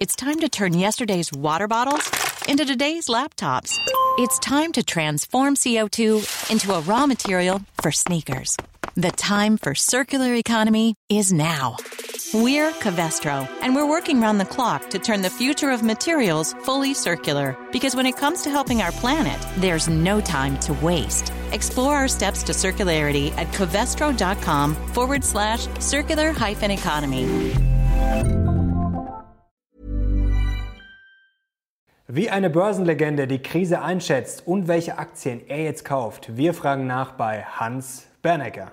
It's time to turn yesterday's water bottles into today's laptops. It's time to transform CO2 into a raw material for sneakers. The time for circular economy is now. We're Covestro, and we're working round the clock to turn the future of materials fully circular. Because when it comes to helping our planet, there's no time to waste. Explore our steps to circularity at covestro.com forward slash circular hyphen economy. Wie eine Börsenlegende die Krise einschätzt und welche Aktien er jetzt kauft, wir fragen nach bei Hans Bernecker.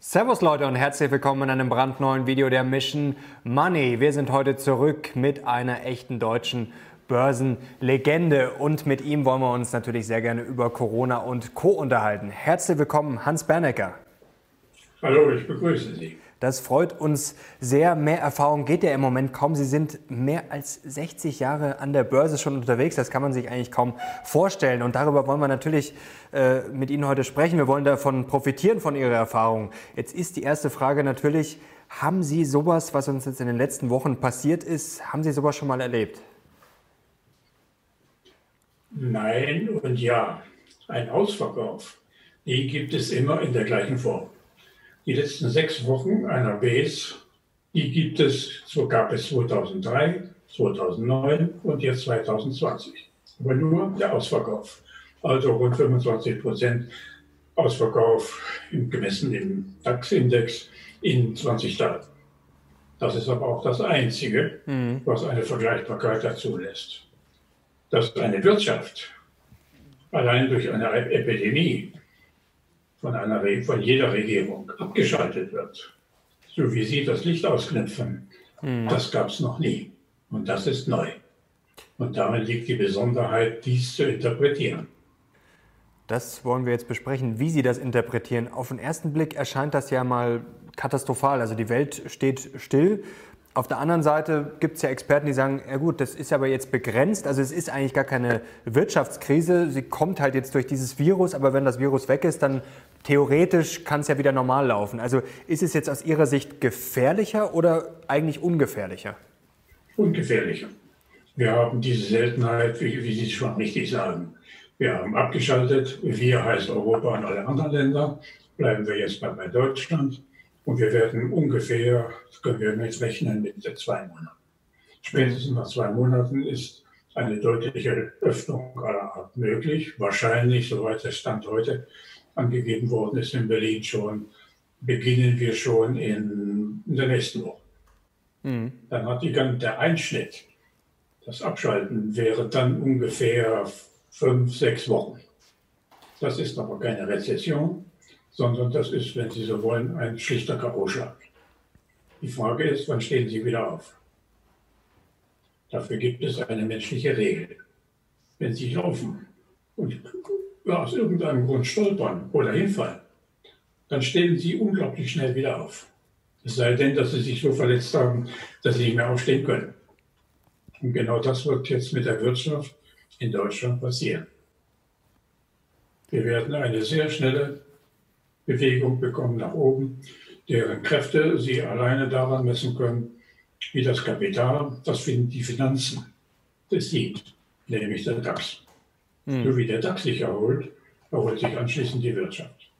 Servus Leute und herzlich willkommen in einem brandneuen Video der Mission Money. Wir sind heute zurück mit einer echten deutschen Börsenlegende und mit ihm wollen wir uns natürlich sehr gerne über Corona und Co. unterhalten. Herzlich willkommen, Hans Bernecker. Hallo, ich begrüße Sie. Das freut uns sehr. Mehr Erfahrung geht ja im Moment kaum. Sie sind mehr als 60 Jahre an der Börse schon unterwegs. Das kann man sich eigentlich kaum vorstellen. Und darüber wollen wir natürlich äh, mit Ihnen heute sprechen. Wir wollen davon profitieren, von Ihrer Erfahrung. Jetzt ist die erste Frage natürlich, haben Sie sowas, was uns jetzt in den letzten Wochen passiert ist, haben Sie sowas schon mal erlebt? Nein und ja. Ein Ausverkauf, die gibt es immer in der gleichen Form. Die letzten sechs Wochen einer Base, die gibt es, so gab es 2003, 2009 und jetzt 2020. Aber nur der Ausverkauf. Also rund 25 Prozent Ausverkauf gemessen im DAX-Index in 20 Staaten. Das ist aber auch das Einzige, mhm. was eine Vergleichbarkeit dazu lässt. Dass eine Wirtschaft allein durch eine Epidemie von, einer, von jeder Regierung abgeschaltet wird, so wie Sie das Licht ausknüpfen, mhm. das gab es noch nie. Und das ist neu. Und darin liegt die Besonderheit, dies zu interpretieren. Das wollen wir jetzt besprechen, wie Sie das interpretieren. Auf den ersten Blick erscheint das ja mal katastrophal. Also die Welt steht still. Auf der anderen Seite gibt es ja Experten, die sagen, ja gut, das ist aber jetzt begrenzt. Also es ist eigentlich gar keine Wirtschaftskrise. Sie kommt halt jetzt durch dieses Virus, aber wenn das Virus weg ist, dann theoretisch kann es ja wieder normal laufen. Also ist es jetzt aus Ihrer Sicht gefährlicher oder eigentlich ungefährlicher? Ungefährlicher. Wir haben diese Seltenheit, wie, wie Sie schon richtig sagen. Wir haben abgeschaltet. Wir heißt Europa und alle anderen Länder. Bleiben wir jetzt bei Deutschland. Und wir werden ungefähr, können wir jetzt rechnen, mit zwei Monaten. Spätestens nach zwei Monaten ist eine deutliche Öffnung aller Art möglich. Wahrscheinlich, soweit der Stand heute angegeben worden ist in Berlin schon, beginnen wir schon in, in der nächsten Woche. Mhm. Dann hat die, der Einschnitt, das Abschalten wäre dann ungefähr fünf, sechs Wochen. Das ist aber keine Rezession, sondern das ist, wenn Sie so wollen, ein schlichter K.O.-Schlag. Die Frage ist, wann stehen Sie wieder auf? Dafür gibt es eine menschliche Regel. Wenn Sie laufen und aus irgendeinem Grund stolpern oder hinfallen, dann stehen Sie unglaublich schnell wieder auf. Es sei denn, dass Sie sich so verletzt haben, dass Sie nicht mehr aufstehen können. Und genau das wird jetzt mit der Wirtschaft in Deutschland passieren. Wir werden eine sehr schnelle Bewegung bekommen nach oben, deren Kräfte Sie alleine daran messen können, wie das Kapital, das die Finanzen, das sieht, nämlich der DAX. Hm. So wie der DAX sich erholt, erholt sich anschließend die Wirtschaft.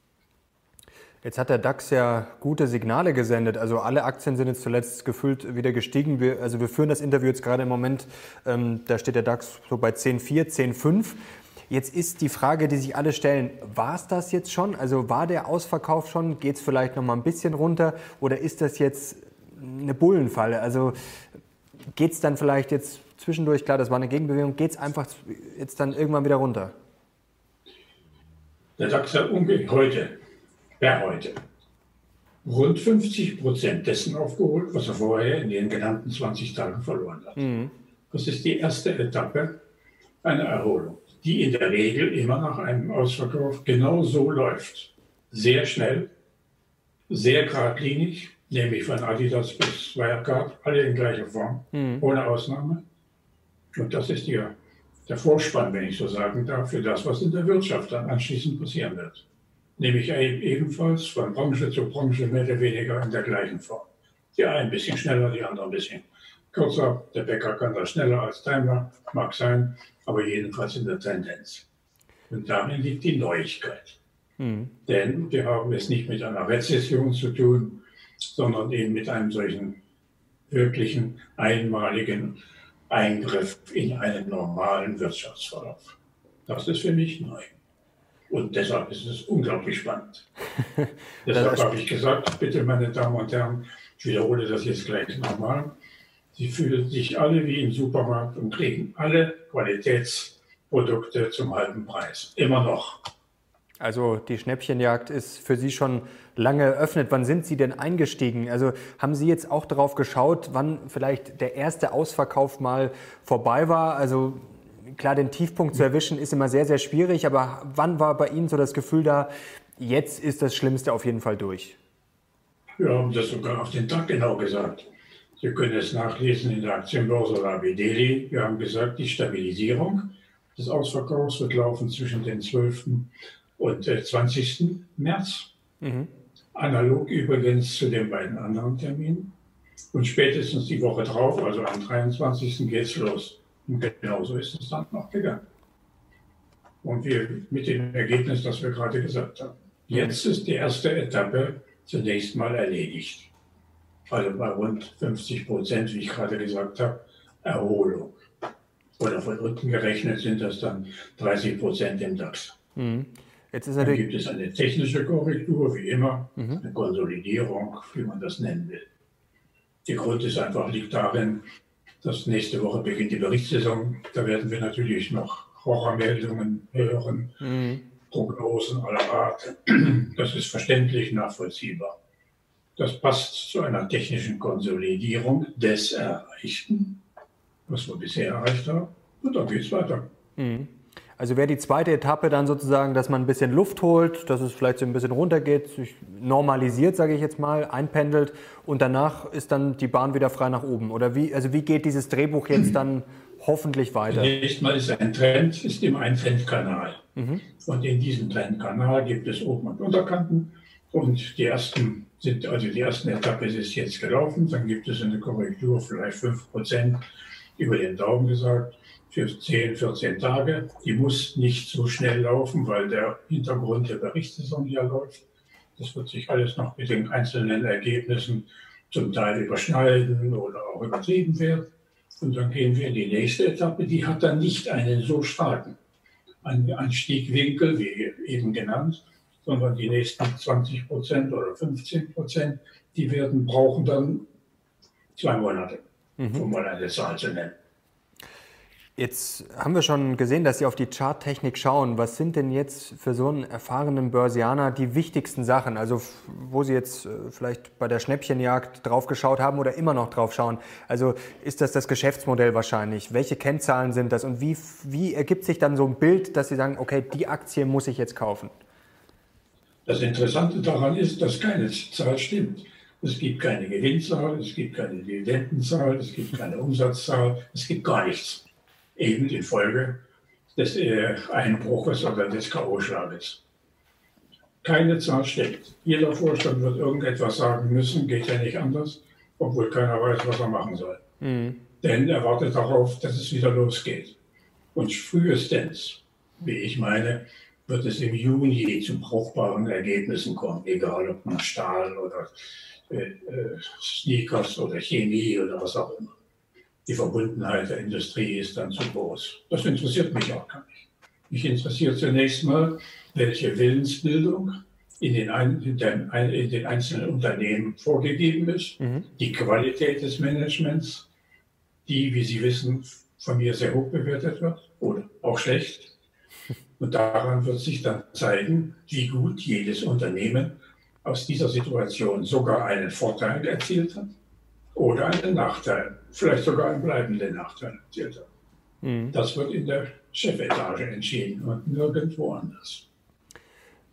Jetzt hat der DAX ja gute Signale gesendet. Also alle Aktien sind jetzt zuletzt gefühlt wieder gestiegen. Wir, also wir führen das Interview jetzt gerade im Moment, ähm, da steht der DAX so bei 10,4, 10,5. Jetzt ist die Frage, die sich alle stellen, war es das jetzt schon? Also war der Ausverkauf schon? Geht es vielleicht noch mal ein bisschen runter? Oder ist das jetzt eine Bullenfalle? Also geht es dann vielleicht jetzt zwischendurch, klar, das war eine Gegenbewegung, geht es einfach jetzt dann irgendwann wieder runter? Der DAX hat heute, per heute, rund 50 Prozent dessen aufgeholt, was er vorher in den genannten 20 Tagen verloren hat. Mhm. Das ist die erste Etappe einer Erholung die in der Regel immer nach einem Ausverkauf genau so läuft. Sehr schnell, sehr geradlinig, nämlich von Adidas bis Wirecard, alle in gleicher Form, mhm. ohne Ausnahme. Und das ist ja der Vorspann, wenn ich so sagen darf, für das, was in der Wirtschaft dann anschließend passieren wird. nämlich ebenfalls von Branche zu Branche mehr oder weniger in der gleichen Form. Die einen ein bisschen schneller, die anderen ein bisschen kürzer. Der Bäcker kann das schneller als Daimler, mag sein, aber jedenfalls in der Tendenz. Und darin liegt die Neuigkeit. Mhm. Denn wir haben es nicht mit einer Rezession zu tun, sondern eben mit einem solchen wirklichen einmaligen Eingriff in einen normalen Wirtschaftsverlauf. Das ist für mich neu. Und deshalb ist es unglaublich spannend. deshalb habe ich gesagt, bitte meine Damen und Herren, ich wiederhole das jetzt gleich nochmal. Sie fühlen sich alle wie im Supermarkt und kriegen alle Qualitätsprodukte zum halben Preis. Immer noch. Also die Schnäppchenjagd ist für Sie schon lange eröffnet. Wann sind Sie denn eingestiegen? Also haben Sie jetzt auch darauf geschaut, wann vielleicht der erste Ausverkauf mal vorbei war? Also klar, den Tiefpunkt zu erwischen ist immer sehr, sehr schwierig, aber wann war bei Ihnen so das Gefühl da, jetzt ist das Schlimmste auf jeden Fall durch? Wir haben das sogar auf den Tag genau gesagt. Sie können es nachlesen in der Aktienbörse Rabideli. Wir haben gesagt, die Stabilisierung des Ausverkaufs wird laufen zwischen den 12 und äh, 20. März. Mhm. Analog übrigens zu den beiden anderen Terminen. Und spätestens die Woche drauf, also am 23. geht es los. Und genauso ist es dann noch gegangen. Und wir mit dem Ergebnis, das wir gerade gesagt haben. Jetzt ist die erste Etappe zunächst mal erledigt. Also bei rund 50 Prozent, wie ich gerade gesagt habe, Erholung. Oder von unten gerechnet sind das dann 30 Prozent im DAX. Mhm. Jetzt ist Dann gibt es eine technische Korrektur, wie immer, mhm. eine Konsolidierung, wie man das nennen will. Der Grund ist einfach, liegt darin, dass nächste Woche beginnt die Berichtssaison. Da werden wir natürlich noch Horrormeldungen hören, mhm. Prognosen aller Art. Das ist verständlich, nachvollziehbar. Das passt zu einer technischen Konsolidierung des Erreichten, was wir bisher erreicht haben. Und dann geht es weiter. Mhm. Also wäre die zweite Etappe dann sozusagen, dass man ein bisschen Luft holt, dass es vielleicht so ein bisschen runtergeht, sich normalisiert, sage ich jetzt mal, einpendelt und danach ist dann die Bahn wieder frei nach oben. Oder wie, also wie geht dieses Drehbuch jetzt dann hoffentlich weiter? Zunächst mal ist ein Trend, ist immer ein Trendkanal. Mhm. Und in diesem Trendkanal gibt es Oben- und Unterkanten. Und die ersten sind, also die erste Etappe ist jetzt gelaufen, dann gibt es eine Korrektur, vielleicht 5% über den Daumen gesagt für 10, 14 Tage. Die muss nicht so schnell laufen, weil der Hintergrund der Berichtssaison ja läuft. Das wird sich alles noch mit den einzelnen Ergebnissen zum Teil überschneiden oder auch übertrieben werden. Und dann gehen wir in die nächste Etappe. Die hat dann nicht einen so starken Anstiegwinkel, wie eben genannt, sondern die nächsten 20 Prozent oder 15 Prozent, die werden brauchen dann zwei Monate, mhm. um mal eine Zahl zu nennen. Jetzt haben wir schon gesehen, dass Sie auf die Charttechnik schauen. Was sind denn jetzt für so einen erfahrenen Börsianer die wichtigsten Sachen? Also wo Sie jetzt äh, vielleicht bei der Schnäppchenjagd drauf geschaut haben oder immer noch drauf schauen. Also ist das das Geschäftsmodell wahrscheinlich? Welche Kennzahlen sind das? Und wie, wie ergibt sich dann so ein Bild, dass Sie sagen, okay, die Aktie muss ich jetzt kaufen? Das Interessante daran ist, dass keine Zahl stimmt. Es gibt keine Gewinnzahl, es gibt keine Dividendenzahl, es gibt keine Umsatzzahl, es gibt gar nichts eben die Folge des äh, Einbruches oder des K.O.-Schlages. Keine Zahl stimmt. Jeder Vorstand wird irgendetwas sagen müssen, geht ja nicht anders, obwohl keiner weiß, was er machen soll. Mhm. Denn er wartet darauf, dass es wieder losgeht. Und frühestens, wie ich meine, wird es im Juni zu brauchbaren Ergebnissen kommen, egal ob man Stahl oder äh, äh, Sneakers oder Chemie oder was auch immer die Verbundenheit der Industrie ist dann zu groß. Das interessiert mich auch gar nicht. Mich interessiert zunächst mal, welche Willensbildung in den, ein, in den, in den einzelnen Unternehmen vorgegeben ist, mhm. die Qualität des Managements, die, wie Sie wissen, von mir sehr hoch bewertet wird oder auch schlecht. Und daran wird sich dann zeigen, wie gut jedes Unternehmen aus dieser Situation sogar einen Vorteil erzielt hat oder einen Nachteil, vielleicht sogar einen bleibenden Nachteil. Mhm. Das wird in der Chefetage entschieden und nirgendwo anders.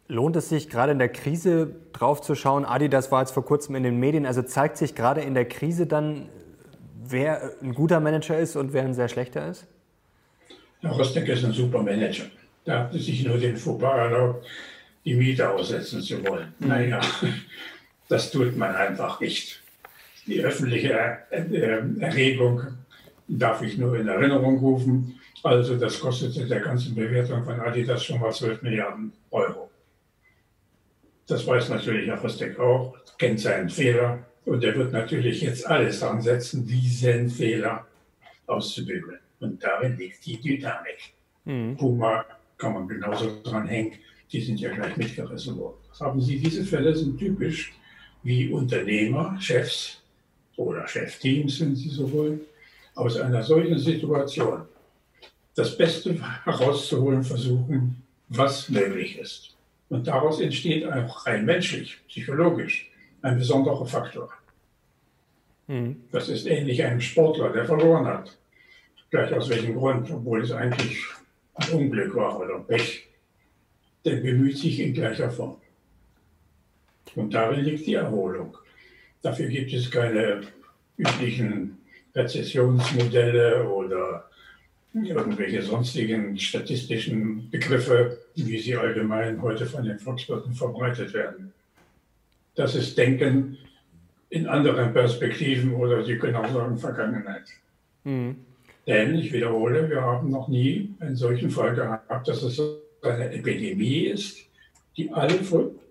Lohnt es sich gerade in der Krise drauf zu schauen? Adi, das war jetzt vor kurzem in den Medien. Also zeigt sich gerade in der Krise dann, wer ein guter Manager ist und wer ein sehr schlechter ist? Herr Rostek ist ein super Manager. Der hat sich nur den Fauxpas erlaubt, die Miete aussetzen zu wollen. Mhm. Naja, das tut man einfach nicht. Die öffentliche Erregung darf ich nur in Erinnerung rufen. Also das kostete der ganzen Bewertung von Adidas schon mal 12 Milliarden Euro. Das weiß natürlich Herr Rostek auch, kennt seinen Fehler und er wird natürlich jetzt alles dran setzen, diesen Fehler auszubügeln. Und darin liegt die Dynamik. Mhm. Puma kann man genauso dran hängen, die sind ja gleich mitgerissen worden. Haben Sie, diese Fälle sind typisch, wie Unternehmer, Chefs oder Chefteams, wenn Sie so wollen, aus einer solchen Situation das Beste herauszuholen versuchen, was möglich ist. Und daraus entsteht auch rein menschlich, psychologisch ein besonderer Faktor. Mhm. Das ist ähnlich einem Sportler, der verloren hat. Gleich aus welchem Grund, obwohl es eigentlich ein Unglück war oder Pech. Der bemüht sich in gleicher Form. Und darin liegt die Erholung. Dafür gibt es keine üblichen Rezessionsmodelle oder irgendwelche sonstigen statistischen Begriffe, wie sie allgemein heute von den Volkswirten verbreitet werden. Das ist Denken in anderen Perspektiven oder Sie können auch sagen Vergangenheit. Mhm. Denn, ich wiederhole, wir haben noch nie einen solchen Fall gehabt, dass es eine Epidemie ist, die alle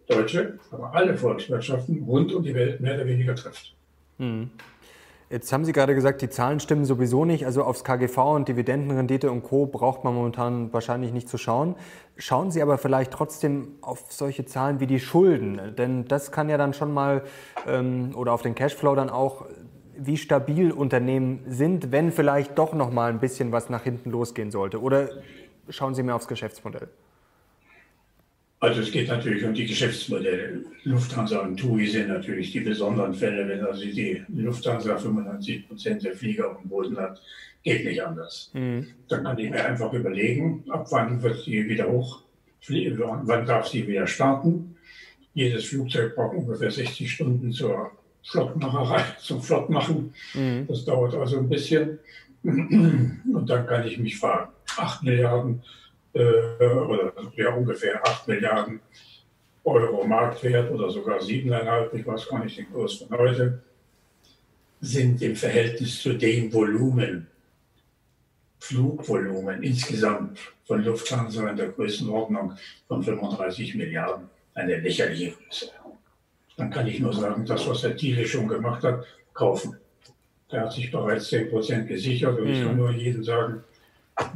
deutsche, aber alle Volkswirtschaften rund um die Welt mehr oder weniger trifft. Mhm. Jetzt haben Sie gerade gesagt, die Zahlen stimmen sowieso nicht. Also aufs KGV und Dividendenrendite und Co. braucht man momentan wahrscheinlich nicht zu schauen. Schauen Sie aber vielleicht trotzdem auf solche Zahlen wie die Schulden. Denn das kann ja dann schon mal, ähm, oder auf den Cashflow dann auch, wie stabil Unternehmen sind, wenn vielleicht doch noch mal ein bisschen was nach hinten losgehen sollte. Oder schauen Sie mehr aufs Geschäftsmodell? Also es geht natürlich um die Geschäftsmodelle. Lufthansa und TUI sind natürlich die besonderen Fälle. Wenn also die Lufthansa 95 Prozent der Flieger auf dem Boden hat, geht nicht anders. Mhm. Dann kann ich mir einfach überlegen, ab wann wird sie wieder hoch, wann darf sie wieder starten. Jedes Flugzeug braucht ungefähr 60 Stunden zur Flottmacherei, zum Flottmachen. Mhm. Das dauert also ein bisschen. Und dann kann ich mich fragen, 8 Milliarden oder ja, ungefähr 8 Milliarden Euro Marktwert oder sogar 7,5, ich weiß gar nicht den Kurs von heute, sind im Verhältnis zu dem Volumen, Flugvolumen insgesamt von Lufthansa in der Größenordnung von 35 Milliarden eine lächerliche Größe. Dann kann ich nur sagen, das, was Herr Thiele schon gemacht hat, kaufen. Der hat sich bereits 10 Prozent gesichert und ich kann mhm. nur jedem sagen,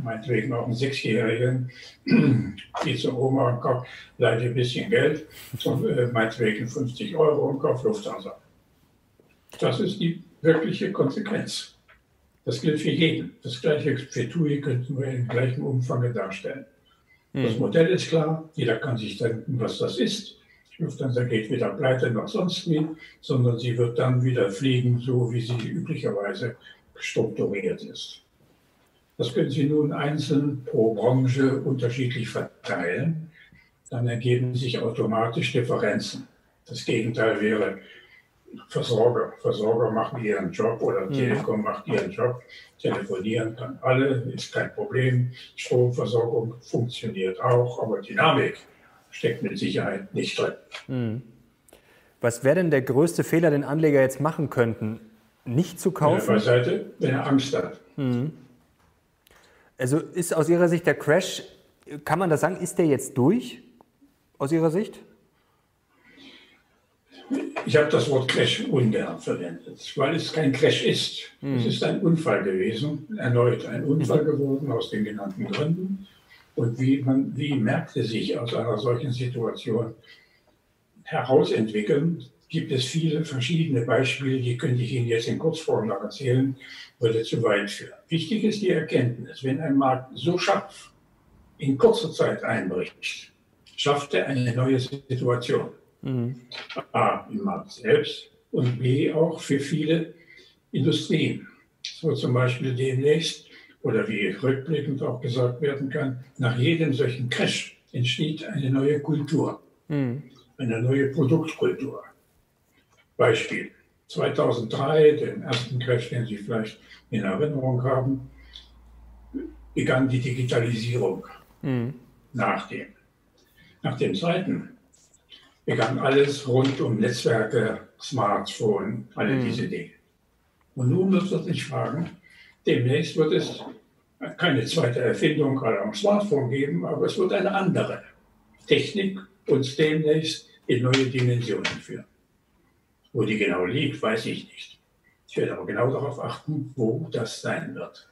meinetwegen auch einen Sechsjährigen, die zur Oma und kauft, leiht ein bisschen Geld, und, äh, meinetwegen 50 Euro und kauft Lufthansa. Das ist die wirkliche Konsequenz. Das gilt für jeden. Das gleiche für TUI könnten wir im gleichen Umfang darstellen. Mhm. Das Modell ist klar, jeder kann sich denken, was das ist. Lufthansa geht weder pleite noch sonst wie, sondern sie wird dann wieder fliegen, so wie sie üblicherweise strukturiert ist. Das können Sie nun einzeln pro Branche unterschiedlich verteilen. Dann ergeben sich automatisch Differenzen. Das Gegenteil wäre Versorger. Versorger machen ihren Job oder mhm. Telekom macht ihren Job. Telefonieren kann alle, ist kein Problem. Stromversorgung funktioniert auch, aber Dynamik steckt mit Sicherheit nicht drin. Mhm. Was wäre denn der größte Fehler, den Anleger jetzt machen könnten? Nicht zu kaufen? Wenn er beiseite, wenn er Angst hat. Mhm. Also ist aus Ihrer Sicht der Crash, kann man das sagen, ist der jetzt durch? Aus Ihrer Sicht? Ich habe das Wort Crash ungern verwendet, weil es kein Crash ist. Hm. Es ist ein Unfall gewesen, erneut ein Unfall geworden aus den genannten Gründen. Und wie, man, wie Märkte sich aus einer solchen Situation herausentwickeln, gibt es viele verschiedene Beispiele, die könnte ich Ihnen jetzt in Kurzform noch erzählen, würde zu weit führen. Wichtig ist die Erkenntnis, wenn ein Markt so scharf in kurzer Zeit einbricht, schafft er eine neue Situation. Mhm. A, im Markt selbst und B, auch für viele Industrien. So zum Beispiel demnächst, oder wie rückblickend auch gesagt werden kann, nach jedem solchen Crash entsteht eine neue Kultur, mhm. eine neue Produktkultur. Beispiel. 2003, den ersten Crash, den Sie vielleicht in Erinnerung haben, begann die Digitalisierung mhm. nach dem. Nach dem zweiten begann alles rund um Netzwerke, Smartphone, alle mhm. diese Dinge. Und nun muss man sich fragen, demnächst wird es keine zweite Erfindung aller Smartphone geben, aber es wird eine andere Technik uns demnächst in neue Dimensionen führen. Wo die genau liegt, weiß ich nicht. Ich werde aber genau darauf achten, wo das sein wird.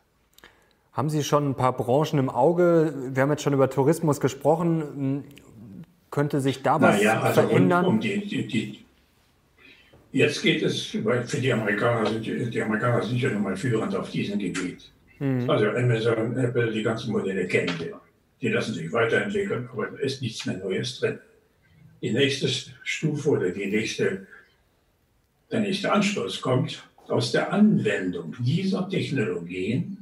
Haben Sie schon ein paar Branchen im Auge? Wir haben jetzt schon über Tourismus gesprochen. Könnte sich da was naja, also verändern? Um die, die, die, jetzt geht es, für die Amerikaner, sind, die Amerikaner sind ja nun mal führend auf diesem Gebiet. Mhm. Also Amazon, Apple, die ganzen Modelle kennen wir. Die lassen sich weiterentwickeln, aber da ist nichts mehr Neues drin. Die nächste Stufe oder die nächste, der nächste Anstoß kommt aus der Anwendung dieser Technologien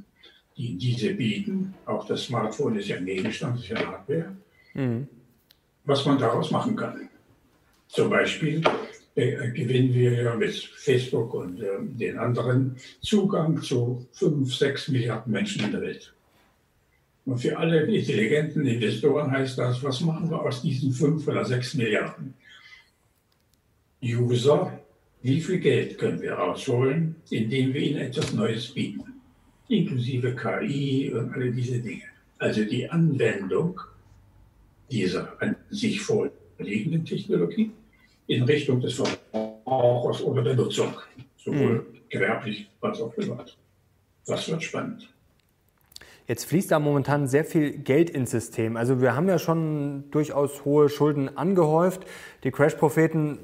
die diese bieten. Auch das Smartphone ist ja ein Gegenstand, ist ja Hardware. Mhm. Was man daraus machen kann. Zum Beispiel äh, gewinnen wir ja mit Facebook und äh, den anderen Zugang zu 5, 6 Milliarden Menschen in der Welt. Und für alle intelligenten Investoren heißt das, was machen wir aus diesen 5 oder 6 Milliarden User? Wie viel Geld können wir rausholen, indem wir ihnen etwas Neues bieten? inklusive KI und alle diese Dinge. Also die Anwendung dieser an sich vorliegenden Technologie in Richtung des Verbrauchers oder der Nutzung, sowohl mhm. gewerblich als auch privat. Das wird spannend. Jetzt fließt da momentan sehr viel Geld ins System. Also wir haben ja schon durchaus hohe Schulden angehäuft. Die Crash-Propheten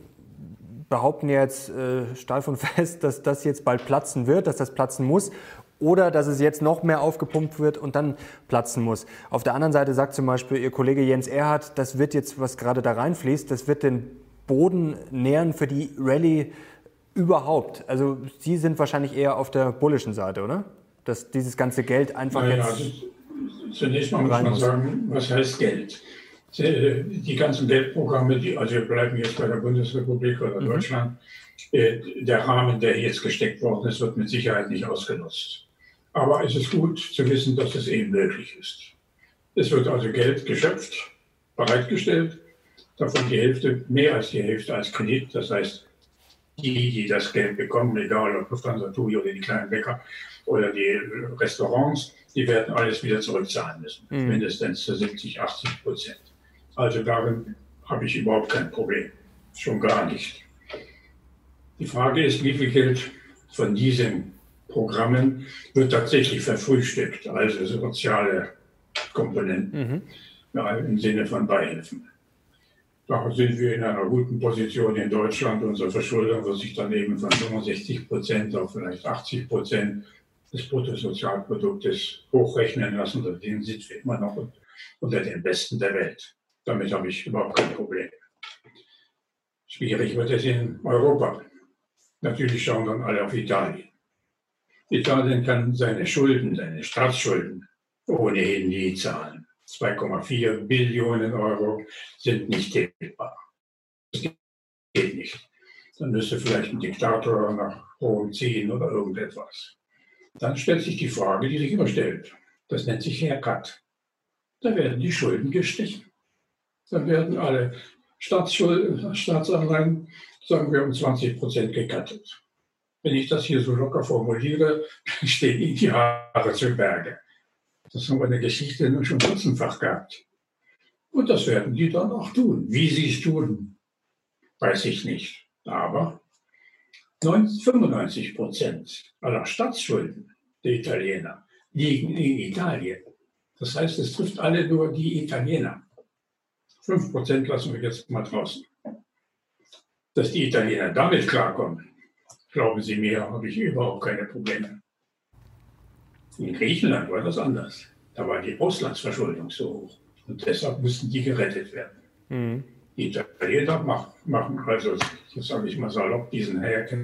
behaupten jetzt äh, steif und fest, dass das jetzt bald platzen wird, dass das platzen muss oder dass es jetzt noch mehr aufgepumpt wird und dann platzen muss. Auf der anderen Seite sagt zum Beispiel Ihr Kollege Jens Erhardt, das wird jetzt, was gerade da reinfließt, das wird den Boden nähren für die Rallye überhaupt. Also Sie sind wahrscheinlich eher auf der bullischen Seite, oder? Dass dieses ganze Geld einfach naja, jetzt. Also zunächst mal muss man muss. sagen, was heißt Geld? Die ganzen Geldprogramme, die, also wir bleiben jetzt bei der Bundesrepublik oder mhm. Deutschland, äh, der Rahmen, der jetzt gesteckt worden ist, wird mit Sicherheit nicht ausgenutzt. Aber es ist gut zu wissen, dass es eben möglich ist. Es wird also Geld geschöpft, bereitgestellt, davon die Hälfte, mehr als die Hälfte als Kredit. Das heißt, die, die das Geld bekommen, egal ob Lufthansa, TUI oder die kleinen Bäcker oder die Restaurants, die werden alles wieder zurückzahlen müssen. Mhm. Mindestens zu 70, 80 Prozent. Also darin habe ich überhaupt kein Problem. Schon gar nicht. Die Frage ist, wie viel Geld von diesen Programmen wird tatsächlich verfrühstückt, also soziale Komponenten mhm. ja, im Sinne von Beihilfen. Da sind wir in einer guten Position in Deutschland. Unsere Verschuldung wird sich dann eben von 65 Prozent auf vielleicht 80 Prozent des Bruttosozialproduktes hochrechnen lassen. Da sind wir immer noch unter den Besten der Welt. Damit habe ich überhaupt kein Problem. Schwierig wird es in Europa. Natürlich schauen dann alle auf Italien. Italien kann seine Schulden, seine Staatsschulden ohnehin nie zahlen. 2,4 Billionen Euro sind nicht tilgbar. Das geht nicht. Dann müsste vielleicht ein Diktator nach Rom ziehen oder irgendetwas. Dann stellt sich die Frage, die sich immer stellt. Das nennt sich Haircut. Da werden die Schulden gestrichen. Dann werden alle Staatsschulden, Staatsanleihen, sagen wir, um 20 Prozent gekattet. Wenn ich das hier so locker formuliere, stehen Ihnen die Haare zu Berge. Das haben wir in der Geschichte nun schon dutzendfach gehabt. Und das werden die dann auch tun. Wie sie es tun, weiß ich nicht. Aber 95 Prozent aller Staatsschulden der Italiener liegen in Italien. Das heißt, es trifft alle nur die Italiener. 5 Prozent lassen wir jetzt mal draußen. Dass die Italiener damit klarkommen, glauben Sie mir, habe ich überhaupt keine Probleme. In Griechenland war das anders. Da war die Auslandsverschuldung so hoch. Und deshalb mussten die gerettet werden. Mhm. Die Italiener machen also, das sage ich mal salopp, diesen Hack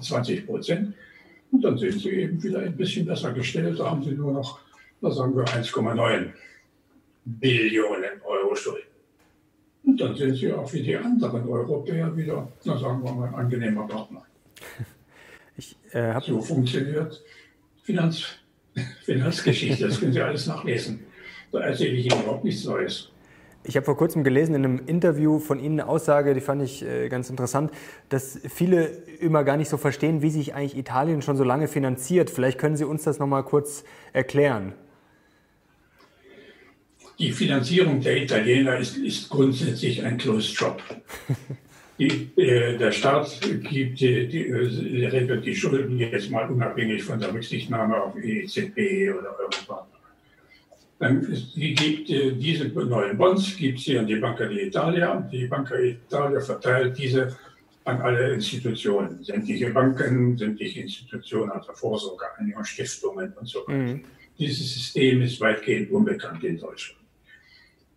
20 Prozent. Und dann sind sie eben wieder ein bisschen besser gestellt. Da haben sie nur noch, da sagen wir, 1,9 Billionen Euro Schulden. Und dann sind sie auch wie die anderen Europäer wieder, na sagen wir mal, ein angenehmer Partner. Ich, äh, so funktioniert Finanz, Finanzgeschichte, das können Sie alles nachlesen. Da erzähle ich Ihnen überhaupt nichts Neues. Ich habe vor kurzem gelesen in einem Interview von Ihnen eine Aussage, die fand ich äh, ganz interessant, dass viele immer gar nicht so verstehen, wie sich eigentlich Italien schon so lange finanziert. Vielleicht können Sie uns das noch mal kurz erklären. Die Finanzierung der Italiener ist, ist grundsätzlich ein Closed Shop. Die, äh, der Staat gibt die, die, äh, regelt die Schulden jetzt mal unabhängig von der Rücksichtnahme auf EZB oder irgendwas. Dann die gibt äh, diese neuen Bonds, gibt sie an die Banca d'Italia. Die Banca d'Italia verteilt diese an alle Institutionen, sämtliche Banken, sämtliche Institutionen, also Vorsorgeeinigungen, Stiftungen und so weiter. Mhm. Dieses System ist weitgehend unbekannt in Deutschland.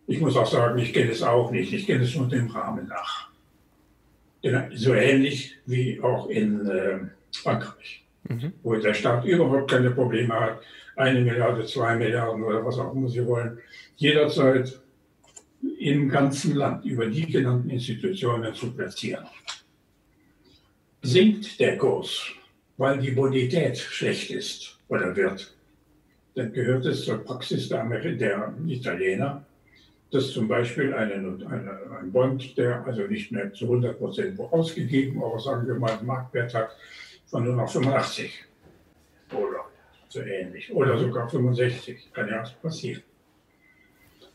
Ich muss auch sagen, ich kenne es auch nicht. Ich kenne es nur dem Rahmen nach. So ähnlich wie auch in äh, Frankreich, mhm. wo der Staat überhaupt keine Probleme hat, eine Milliarde, zwei Milliarden oder was auch immer sie wollen, jederzeit im ganzen Land über die genannten Institutionen zu platzieren. Sinkt der Kurs, weil die Bonität schlecht ist oder wird, dann gehört es zur Praxis der, der Italiener, dass zum Beispiel eine, eine, ein Bond, der also nicht mehr zu 100 Prozent ausgegeben, aber sagen wir mal einen Marktwert hat von nur noch 85 oder so ähnlich oder sogar 65, kann ja passieren.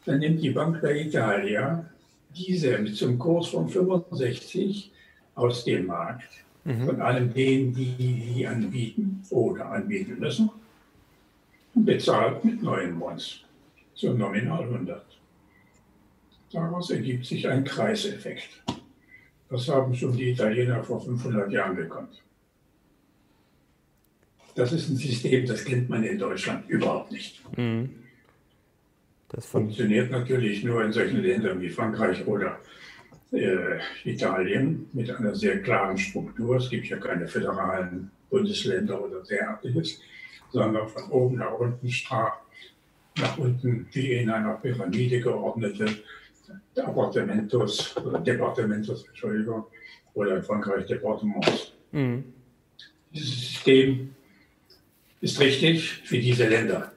Dann nimmt die Bank der Italia diese mit zum Kurs von 65 aus dem Markt mhm. von allen denen, die die anbieten oder anbieten müssen und bezahlt mit neuen Bonds zum Nominal 100. Daraus ergibt sich ein Kreiseffekt. Das haben schon die Italiener vor 500 Jahren gekonnt. Das ist ein System, das kennt man in Deutschland überhaupt nicht. Mhm. Das funktioniert natürlich nur in solchen Ländern wie Frankreich oder äh, Italien mit einer sehr klaren Struktur. Es gibt ja keine föderalen Bundesländer oder derartiges, sondern von oben nach unten straf, nach unten wie in einer Pyramide geordnete Appartamentos, Departamentos, Entschuldigung, oder in Frankreich Departements. Mhm. Dieses System ist richtig für diese Länder.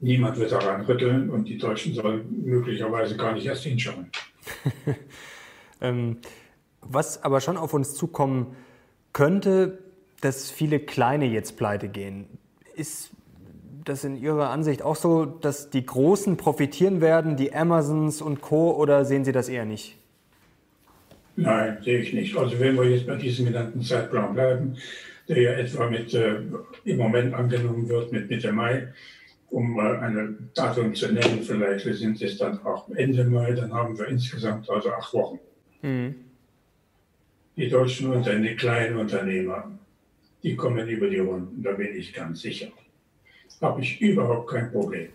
Niemand wird daran rütteln und die Deutschen sollen möglicherweise gar nicht erst hinschauen. ähm, was aber schon auf uns zukommen könnte, dass viele kleine jetzt pleite gehen. Ist das in Ihrer Ansicht auch so, dass die Großen profitieren werden, die Amazons und Co. oder sehen Sie das eher nicht? Nein, sehe ich nicht. Also wenn wir jetzt bei diesem genannten Zeitplan bleiben, der ja etwa mit äh, im Moment angenommen wird mit Mitte Mai, um äh, eine Datum zu nennen, vielleicht sind es dann auch Ende Mai, dann haben wir insgesamt also acht Wochen. Mhm. Die deutschen Unternehmen, die kleinen Unternehmer, die kommen über die Runden, da bin ich ganz sicher habe ich überhaupt kein Problem.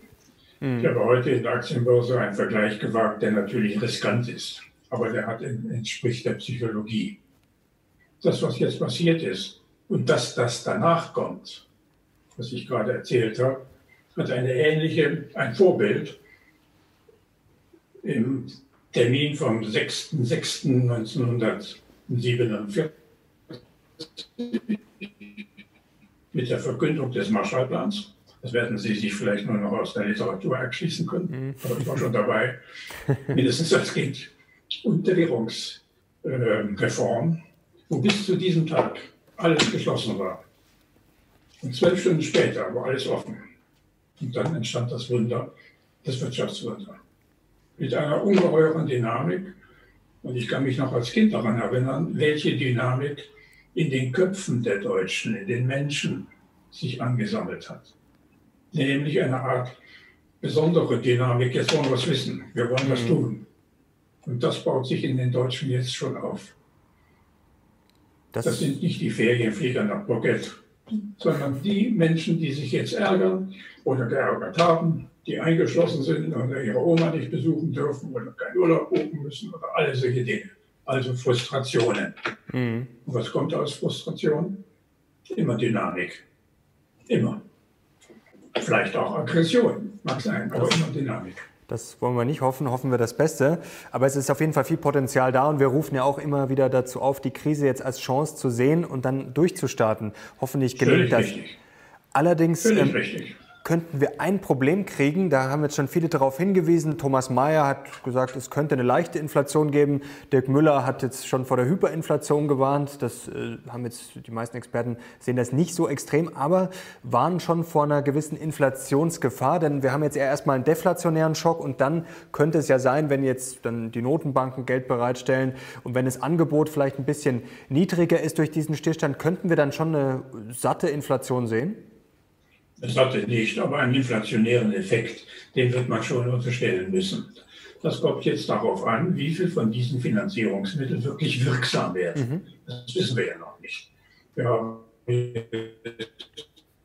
Mhm. Ich habe heute in der Aktienbörse einen Vergleich gewagt, der natürlich riskant ist, aber der hat, entspricht der Psychologie. Das, was jetzt passiert ist und dass das danach kommt, was ich gerade erzählt habe, hat eine ähnliche, ein Vorbild im Termin vom 6.6.1947 mit der Verkündung des Marshallplans. Das werden Sie sich vielleicht nur noch aus der Literatur erschließen können. Mhm. Aber ich war schon dabei. Mindestens als Kind. Und der Währungsreform, wo bis zu diesem Tag alles geschlossen war. Und zwölf Stunden später war alles offen. Und dann entstand das Wunder, das Wirtschaftswunder. Mit einer ungeheuren Dynamik. Und ich kann mich noch als Kind daran erinnern, welche Dynamik in den Köpfen der Deutschen, in den Menschen sich angesammelt hat nämlich eine Art besondere Dynamik. Jetzt wollen wir es wissen, wir wollen was mhm. tun. Und das baut sich in den Deutschen jetzt schon auf. Das, das sind nicht die Ferienflieger nach Bourget, sondern die Menschen, die sich jetzt ärgern oder geärgert haben, die eingeschlossen sind oder ihre Oma nicht besuchen dürfen oder keinen Urlaub buchen müssen oder alle solche Dinge. Also Frustrationen. Mhm. Und was kommt aus Frustration? Immer Dynamik. Immer. Vielleicht auch Aggression, mag sein, aber immer Dynamik. Das wollen wir nicht hoffen, hoffen wir das Beste. Aber es ist auf jeden Fall viel Potenzial da und wir rufen ja auch immer wieder dazu auf, die Krise jetzt als Chance zu sehen und dann durchzustarten. Hoffentlich gelingt Völlig das. Richtig. Allerdings, ähm, könnten wir ein Problem kriegen. Da haben jetzt schon viele darauf hingewiesen. Thomas Mayer hat gesagt, es könnte eine leichte Inflation geben. Dirk Müller hat jetzt schon vor der Hyperinflation gewarnt. Das äh, haben jetzt die meisten Experten sehen das nicht so extrem, aber warnen schon vor einer gewissen Inflationsgefahr. Denn wir haben jetzt eher erstmal einen deflationären Schock und dann könnte es ja sein, wenn jetzt dann die Notenbanken Geld bereitstellen und wenn das Angebot vielleicht ein bisschen niedriger ist durch diesen Stillstand, könnten wir dann schon eine satte Inflation sehen? Es hatte nicht, aber einen inflationären Effekt, den wird man schon unterstellen müssen. Das kommt jetzt darauf an, wie viel von diesen Finanzierungsmitteln wirklich wirksam werden. Mhm. Das wissen wir ja noch nicht. Wir haben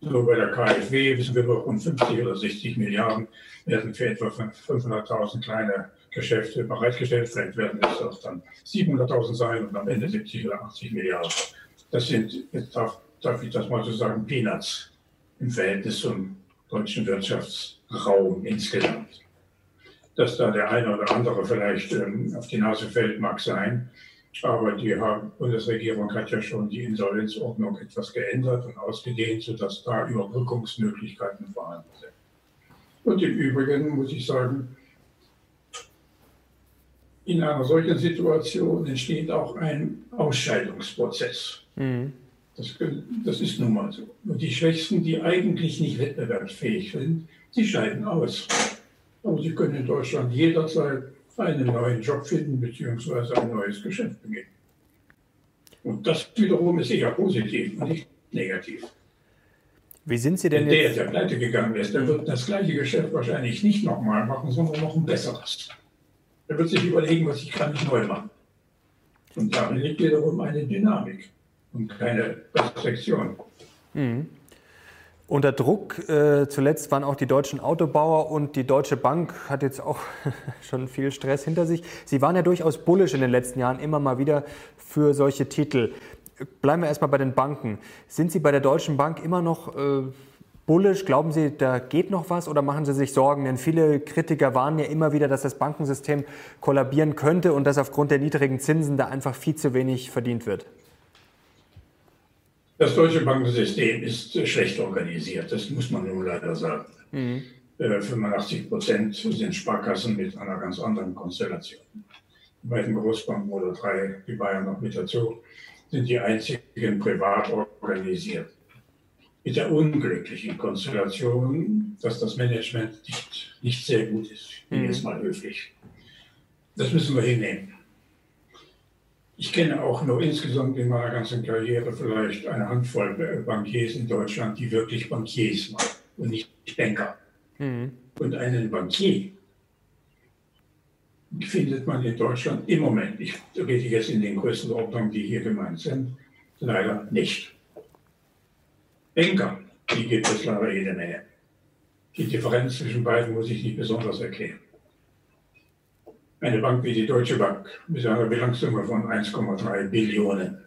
nur bei der KfW wissen wir, rund 50 oder 60 Milliarden werden für etwa 500.000 kleine Geschäfte bereitgestellt. Vielleicht werden es auch dann 700.000 sein und am Ende 70 oder 80 Milliarden. Das sind, jetzt darf, darf ich das mal so sagen, Peanuts im Verhältnis zum deutschen Wirtschaftsraum insgesamt. Dass da der eine oder andere vielleicht ähm, auf die Nase fällt, mag sein. Aber die Bundesregierung hat ja schon die Insolvenzordnung etwas geändert und ausgedehnt, sodass da Überbrückungsmöglichkeiten vorhanden sind. Und im Übrigen muss ich sagen, in einer solchen Situation entsteht auch ein Ausscheidungsprozess. Mhm. Das, das ist nun mal so. Und die Schwächsten, die eigentlich nicht wettbewerbsfähig sind, die scheiden aus. Aber sie können in Deutschland jederzeit einen neuen Job finden bzw. ein neues Geschäft beginnen. Und das wiederum ist eher positiv und nicht negativ. Wie sind Sie denn der, jetzt? Der, der pleite gegangen ist, der wird das gleiche Geschäft wahrscheinlich nicht nochmal machen, sondern noch ein besseres. Er wird sich überlegen, was ich kann nicht neu machen. Und darin liegt wiederum eine Dynamik und keine Restriktion. Mhm. Unter Druck äh, zuletzt waren auch die deutschen Autobauer und die Deutsche Bank hat jetzt auch schon viel Stress hinter sich. Sie waren ja durchaus bullisch in den letzten Jahren immer mal wieder für solche Titel. Bleiben wir erstmal bei den Banken. Sind Sie bei der Deutschen Bank immer noch äh, bullisch? Glauben Sie, da geht noch was oder machen Sie sich Sorgen? Denn viele Kritiker warnen ja immer wieder, dass das Bankensystem kollabieren könnte und dass aufgrund der niedrigen Zinsen da einfach viel zu wenig verdient wird. Das deutsche Bankensystem ist schlecht organisiert, das muss man nun leider sagen. Mhm. 85 äh, Prozent sind Sparkassen mit einer ganz anderen Konstellation. Die beiden Großbanken oder drei, die Bayern noch mit dazu, sind die einzigen privat organisiert. Mit der unglücklichen Konstellation, dass das Management nicht, nicht sehr gut ist. Mhm. jetzt mal höflich. Das müssen wir hinnehmen. Ich kenne auch nur insgesamt in meiner ganzen Karriere vielleicht eine Handvoll Bankiers in Deutschland, die wirklich Bankiers waren und nicht Banker. Mhm. Und einen Bankier findet man in Deutschland im Moment, ich rede jetzt in den Größenordnungen, die hier gemeint sind, leider nicht. Banker, die gibt es leider jede Menge. Die Differenz zwischen beiden muss ich nicht besonders erklären. Eine Bank wie die Deutsche Bank mit einer Bilanzsumme von 1,3 Billionen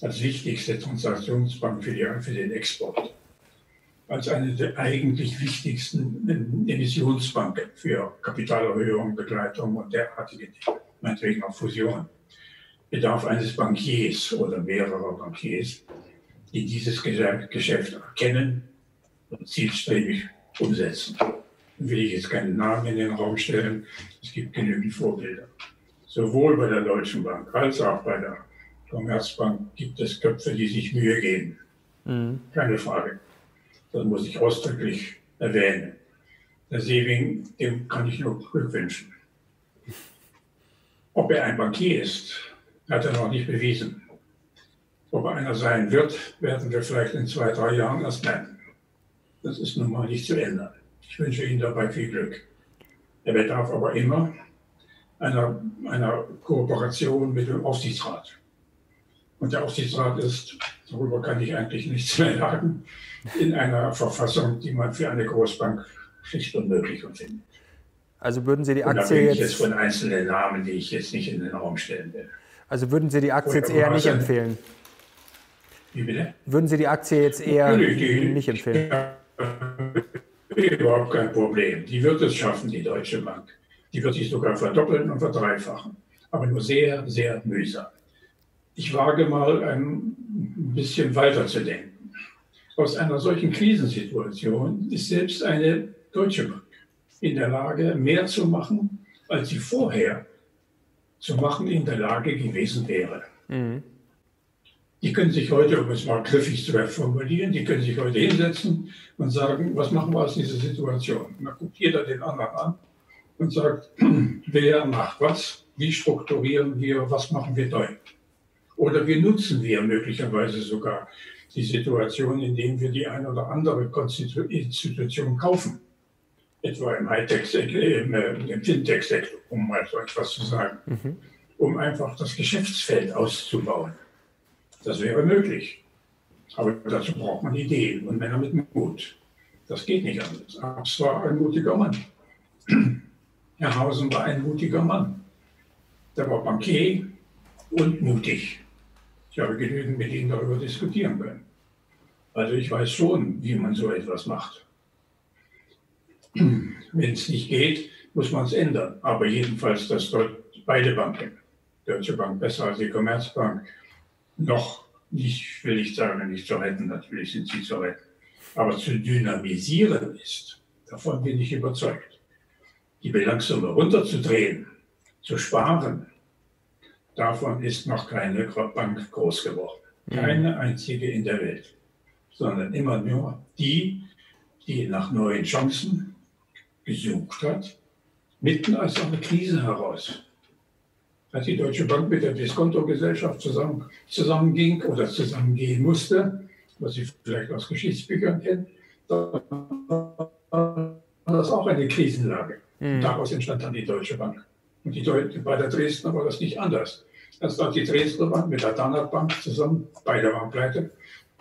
als wichtigste Transaktionsbank für, die, für den Export, als eine der eigentlich wichtigsten Emissionsbanken für Kapitalerhöhung, Begleitung und derartige Dinge, meinetwegen auch Fusion, bedarf eines Bankiers oder mehrerer Bankiers, die dieses Geschäft erkennen und zielstrebig umsetzen will ich jetzt keinen Namen in den Raum stellen. Es gibt genügend Vorbilder. Sowohl bei der Deutschen Bank als auch bei der Commerzbank gibt es Köpfe, die sich Mühe geben. Mhm. Keine Frage. Das muss ich ausdrücklich erwähnen. Der Sewing, dem kann ich nur Glück wünschen. Ob er ein Bankier ist, hat er noch nicht bewiesen. Ob er einer sein wird, werden wir vielleicht in zwei, drei Jahren erst merken. Das ist nun mal nicht zu ändern. Ich wünsche Ihnen dabei viel Glück. Er bedarf aber immer einer, einer Kooperation mit dem Aufsichtsrat. Und der Aufsichtsrat ist, darüber kann ich eigentlich nichts mehr sagen, in einer Verfassung, die man für eine Großbank schlicht unmöglich findet. Also würden Sie die Aktie jetzt... jetzt von einzelnen Namen, die ich jetzt nicht in den Raum stellen will. Also würden Sie die Aktie jetzt eher nicht empfehlen? Wie bitte? Würden Sie die Aktie jetzt eher nicht empfehlen? Ja, Überhaupt kein Problem. Die wird es schaffen, die Deutsche Bank. Die wird sich sogar verdoppeln und verdreifachen. Aber nur sehr, sehr mühsam. Ich wage mal ein bisschen weiter zu denken. Aus einer solchen Krisensituation ist selbst eine Deutsche Bank in der Lage, mehr zu machen, als sie vorher zu machen in der Lage gewesen wäre. Mhm. Die können sich heute, um es mal griffig zu formulieren, die können sich heute hinsetzen und sagen, was machen wir aus dieser Situation? Und dann guckt jeder den anderen an und sagt, wer macht was, wie strukturieren wir, was machen wir neu? Oder wie nutzen wir möglicherweise sogar die Situation, indem wir die eine oder andere Institution kaufen. Etwa im Hightech, äh, im, äh, im Fintech-Sektor, um mal so etwas zu sagen. Mhm. Um einfach das Geschäftsfeld auszubauen. Das wäre möglich. Aber dazu braucht man Ideen und Männer mit Mut. Das geht nicht anders. Abs war ein mutiger Mann. Herr Hausen war ein mutiger Mann. Der war Bankier und mutig. Ich habe genügend mit ihm darüber diskutieren können. Also ich weiß schon, wie man so etwas macht. Wenn es nicht geht, muss man es ändern. Aber jedenfalls, dass dort beide Banken, Deutsche Bank besser als die Commerzbank, noch nicht, will ich sagen, nicht zu retten, natürlich sind sie zu retten, aber zu dynamisieren ist. Davon bin ich überzeugt. Die Bilanzsumme runterzudrehen, zu sparen, davon ist noch keine Bank groß geworden. Mhm. Keine einzige in der Welt, sondern immer nur die, die nach neuen Chancen gesucht hat, mitten aus einer Krise heraus als die Deutsche Bank mit der Diskontogesellschaft zusammen, zusammenging oder zusammengehen musste, was Sie vielleicht aus Geschichtsbüchern kennen, war das auch eine Krisenlage. Mhm. Daraus entstand dann die Deutsche Bank. Und die Deutsche, bei der Dresdner war das nicht anders. Als dort die Dresdner Bank mit der Danat Bank zusammen, beide waren pleite,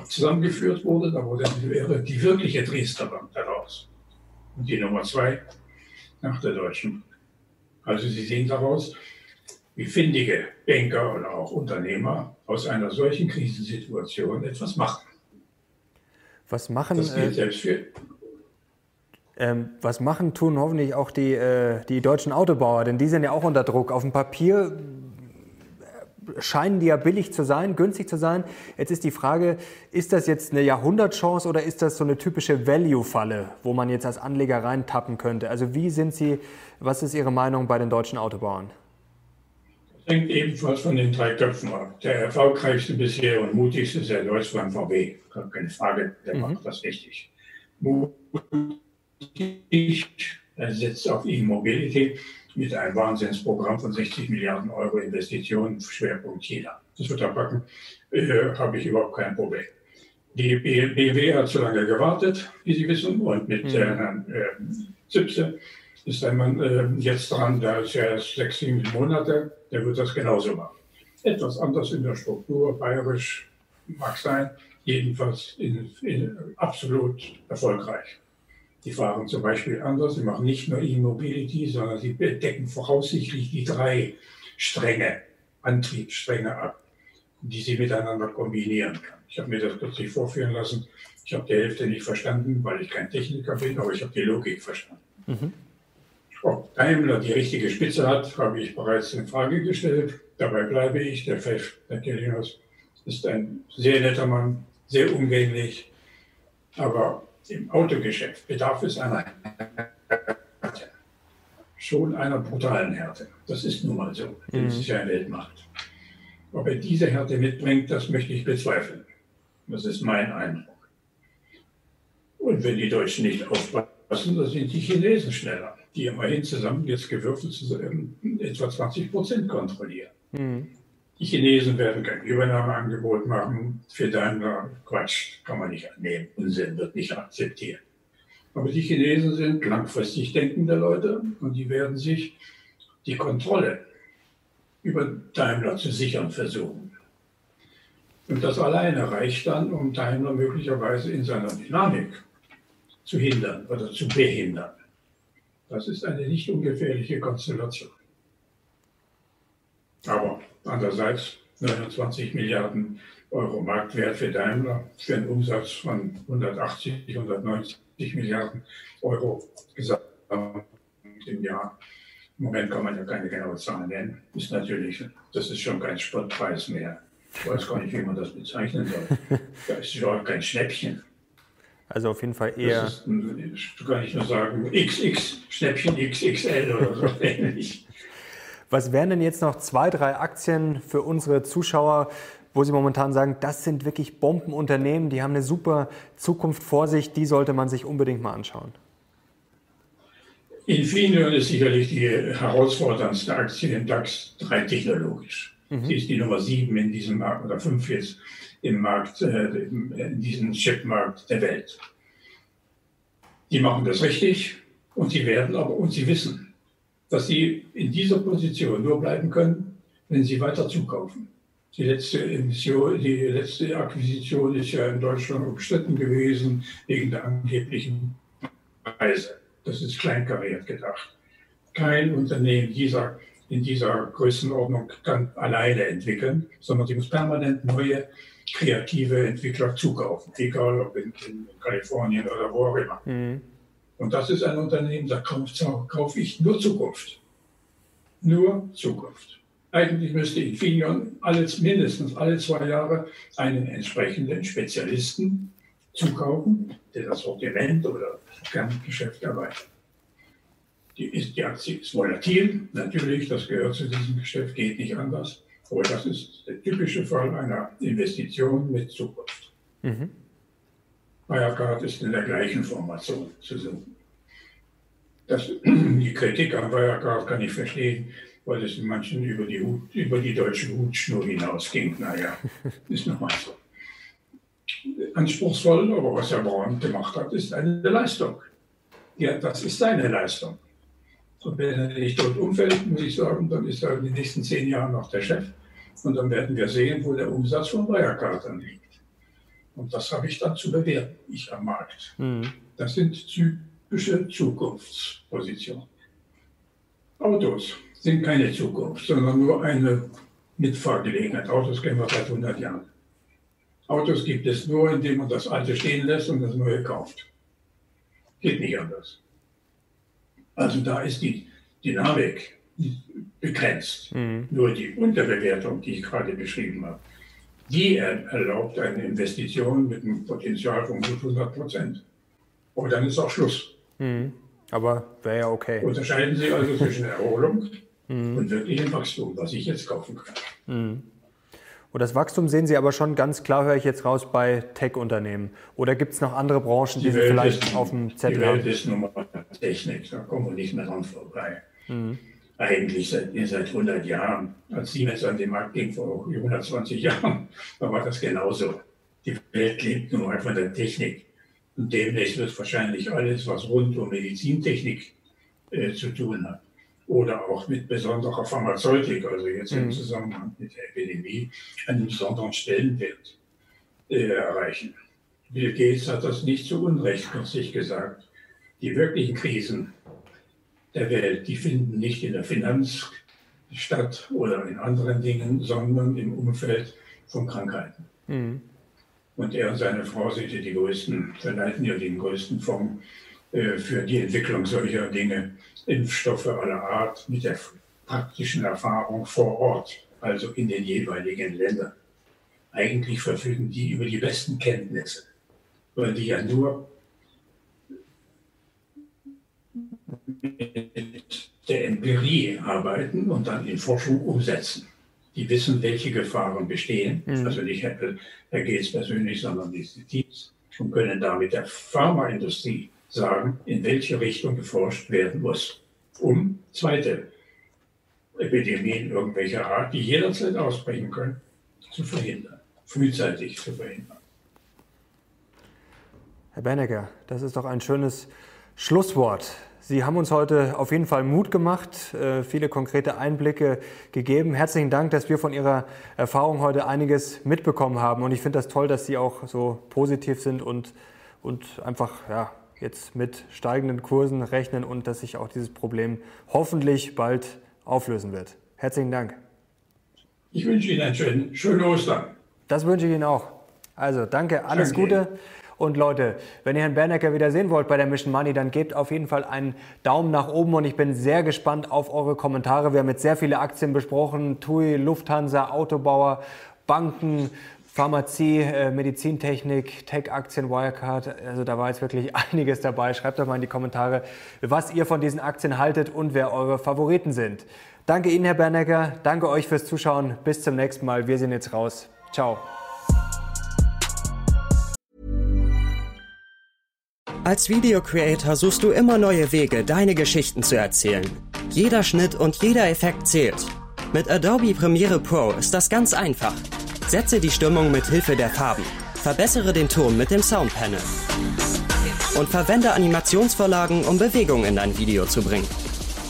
zusammengeführt wurde, da wurde die, die wirkliche Dresdner Bank daraus. Und die Nummer zwei nach der Deutschen. Also Sie sehen daraus, wie findige Banker oder auch Unternehmer aus einer solchen Krisensituation etwas machen. Was machen, das gilt äh, selbst für ähm, was machen, tun hoffentlich auch die, äh, die deutschen Autobauer, denn die sind ja auch unter Druck. Auf dem Papier äh, scheinen die ja billig zu sein, günstig zu sein. Jetzt ist die Frage, ist das jetzt eine Jahrhundertchance oder ist das so eine typische Value-Falle, wo man jetzt als Anleger reintappen könnte? Also wie sind Sie, was ist Ihre Meinung bei den deutschen Autobauern? Hängt ebenfalls von den drei Köpfen ab. Der erfolgreichste bisher und mutigste ist der Deutschland VW. Keine Frage, der mhm. macht das richtig. Mutig, er setzt auf E-Mobility mit einem Wahnsinnsprogramm von 60 Milliarden Euro Investitionen, Schwerpunkt China. Das wird er packen, äh, habe ich überhaupt kein Problem. Die BMW hat zu lange gewartet, wie Sie wissen, und mit mhm. Herrn äh, Zipse ist ein Mann äh, jetzt dran, da ist ja erst sechs, sieben Monate, der wird das genauso machen. Etwas anders in der Struktur, bayerisch mag sein, jedenfalls in, in, absolut erfolgreich. Die fahren zum Beispiel anders, sie machen nicht nur E-Mobility, sondern sie decken voraussichtlich die drei Stränge, Antriebsstränge ab, die sie miteinander kombinieren kann. Ich habe mir das kürzlich vorführen lassen. Ich habe die Hälfte nicht verstanden, weil ich kein Techniker bin, aber ich habe die Logik verstanden. Mhm. Ob Daimler die richtige Spitze hat, habe ich bereits in Frage gestellt. Dabei bleibe ich. Der Chef, der Kelinos, ist ein sehr netter Mann, sehr umgänglich. Aber im Autogeschäft bedarf es einer Härte. Schon einer brutalen Härte. Das ist nun mal so. Mhm. Das ist ja eine Weltmacht. Ob er diese Härte mitbringt, das möchte ich bezweifeln. Das ist mein Eindruck. Und wenn die Deutschen nicht aufpassen, dann sind die Chinesen schneller die immerhin zusammen jetzt gewürfelt zusammen etwa 20 Prozent kontrollieren. Mhm. Die Chinesen werden kein Übernahmeangebot machen. Für Daimler, Quatsch, kann man nicht annehmen. Unsinn wird nicht akzeptiert. Aber die Chinesen sind langfristig denkende Leute und die werden sich die Kontrolle über Daimler zu sichern versuchen. Und das alleine reicht dann, um Daimler möglicherweise in seiner Dynamik zu hindern oder zu behindern. Das ist eine nicht ungefährliche Konstellation. Aber andererseits 29 Milliarden Euro Marktwert für Daimler für einen Umsatz von 180, 190 Milliarden Euro gesamt im Jahr. Im Moment kann man ja keine genaue Zahl nennen. Ist natürlich, das ist schon kein Spottpreis mehr. Ich weiß gar nicht, wie man das bezeichnen soll. Das ist schon kein Schnäppchen. Also auf jeden Fall eher. Das ist, kann ich nur sagen, XX, Schnäppchen XXL oder so ähnlich. Was wären denn jetzt noch zwei, drei Aktien für unsere Zuschauer, wo Sie momentan sagen, das sind wirklich Bombenunternehmen, die haben eine super Zukunft vor sich, die sollte man sich unbedingt mal anschauen? Infineon ist sicherlich die herausforderndste Aktie im DAX 3 technologisch. Mhm. Sie ist die Nummer 7 in diesem Markt oder 5 jetzt im Markt, äh, in diesem Chipmarkt der Welt. Die machen das richtig und sie werden aber, und sie wissen, dass sie in dieser Position nur bleiben können, wenn sie weiter zukaufen. Die letzte, Emission, die letzte Akquisition ist ja in Deutschland umstritten gewesen wegen der angeblichen Preise. Das ist kleinkariert gedacht. Kein Unternehmen dieser, in dieser Größenordnung kann alleine entwickeln, sondern sie muss permanent neue kreative Entwickler zukaufen, egal ob in, in Kalifornien oder wo auch immer. Mhm. Und das ist ein Unternehmen, da kaufe kauf ich nur Zukunft. Nur Zukunft. Eigentlich müsste Infineon alles, mindestens alle zwei Jahre einen entsprechenden Spezialisten zukaufen, der das Sortiment oder das Kerngeschäft erweitert. Die, ist, die Aktie ist volatil, natürlich, das gehört zu diesem Geschäft, geht nicht anders. Aber das ist der typische Fall einer Investition mit Zukunft. Mhm. Wirecard ist in der gleichen Formation zu suchen. Das, die Kritik an Wirecard kann ich verstehen, weil es in manchen über die, Hut, über die deutsche Hutschnur hinausging. Naja, ist nochmal so. Anspruchsvoll, aber was Herr Braun gemacht hat, ist eine Leistung. Ja, das ist seine Leistung. Und wenn er nicht dort umfällt, muss ich sagen, dann ist er in den nächsten zehn Jahren noch der Chef. Und dann werden wir sehen, wo der Umsatz von Wirecard dann liegt. Und das habe ich dann zu bewerten, ich am Markt. Mhm. Das sind typische Zukunftspositionen. Autos sind keine Zukunft, sondern nur eine Mitfahrgelegenheit. Autos kennen wir seit 100 Jahren. Autos gibt es nur, indem man das Alte stehen lässt und das Neue kauft. Geht nicht anders. Also da ist die Dynamik begrenzt. Mhm. Nur die Unterbewertung, die ich gerade beschrieben habe, die erlaubt eine Investition mit einem Potenzial von gut 100 Prozent. Und dann ist auch Schluss. Mhm. Aber wäre ja okay. Unterscheiden Sie also zwischen Erholung mhm. und wirklichem Wachstum, was ich jetzt kaufen kann. Mhm. Und das Wachstum sehen Sie aber schon ganz klar, höre ich jetzt raus, bei Tech-Unternehmen. Oder gibt es noch andere Branchen, die, die Sie vielleicht ist, auf dem Zettel haben? Die Welt ist nun mal Technik, da kommen wir nicht mehr dran vorbei. Mhm eigentlich seit, seit 100 Jahren. Als Siemens an den Markt ging vor 120 Jahren, da war das genauso. Die Welt lebt nun mal von der Technik. Und demnächst wird wahrscheinlich alles, was rund um Medizintechnik äh, zu tun hat, oder auch mit besonderer Pharmazeutik, also jetzt mhm. im Zusammenhang mit der Epidemie, einen besonderen Stellenwert äh, erreichen. Bill Gates hat das nicht zu Unrecht kürzlich gesagt. Die wirklichen Krisen der Welt. Die finden nicht in der Finanz statt oder in anderen Dingen, sondern im Umfeld von Krankheiten. Mhm. Und er und seine Frau sind ja die größten, verleiten ja den größten Fonds äh, für die Entwicklung solcher Dinge, Impfstoffe aller Art mit der praktischen Erfahrung vor Ort, also in den jeweiligen Ländern. Eigentlich verfügen die über die besten Kenntnisse, weil die ja nur mit der Empirie arbeiten und dann in Forschung umsetzen. Die wissen, welche Gefahren bestehen, mhm. also nicht Herr, Herr Gates persönlich, sondern die Teams, und können damit der Pharmaindustrie sagen, in welche Richtung geforscht werden muss, um zweite Epidemien irgendwelcher Art, die jederzeit ausbrechen können, zu verhindern, frühzeitig zu verhindern. Herr Bennecker, das ist doch ein schönes Schlusswort. Sie haben uns heute auf jeden Fall Mut gemacht, äh, viele konkrete Einblicke gegeben. Herzlichen Dank, dass wir von Ihrer Erfahrung heute einiges mitbekommen haben. Und ich finde das toll, dass Sie auch so positiv sind und, und einfach ja, jetzt mit steigenden Kursen rechnen und dass sich auch dieses Problem hoffentlich bald auflösen wird. Herzlichen Dank. Ich wünsche Ihnen einen schönen, schönen Ostern. Das wünsche ich Ihnen auch. Also danke, alles danke. Gute. Und Leute, wenn ihr Herrn Bernecker wieder sehen wollt bei der Mission Money, dann gebt auf jeden Fall einen Daumen nach oben und ich bin sehr gespannt auf eure Kommentare. Wir haben jetzt sehr viele Aktien besprochen, TUI, Lufthansa, Autobauer, Banken, Pharmazie, äh, Medizintechnik, Tech-Aktien, Wirecard. Also da war jetzt wirklich einiges dabei. Schreibt doch mal in die Kommentare, was ihr von diesen Aktien haltet und wer eure Favoriten sind. Danke Ihnen, Herr Bernecker. Danke euch fürs Zuschauen. Bis zum nächsten Mal. Wir sind jetzt raus. Ciao. Als Videocreator suchst du immer neue Wege, deine Geschichten zu erzählen. Jeder Schnitt und jeder Effekt zählt. Mit Adobe Premiere Pro ist das ganz einfach. Setze die Stimmung mit Hilfe der Farben. Verbessere den Ton mit dem Soundpanel. Und verwende Animationsvorlagen, um Bewegung in dein Video zu bringen.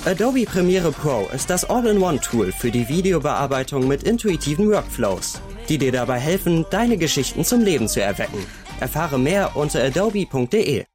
Adobe Premiere Pro ist das All-in-One-Tool für die Videobearbeitung mit intuitiven Workflows, die dir dabei helfen, deine Geschichten zum Leben zu erwecken. Erfahre mehr unter adobe.de.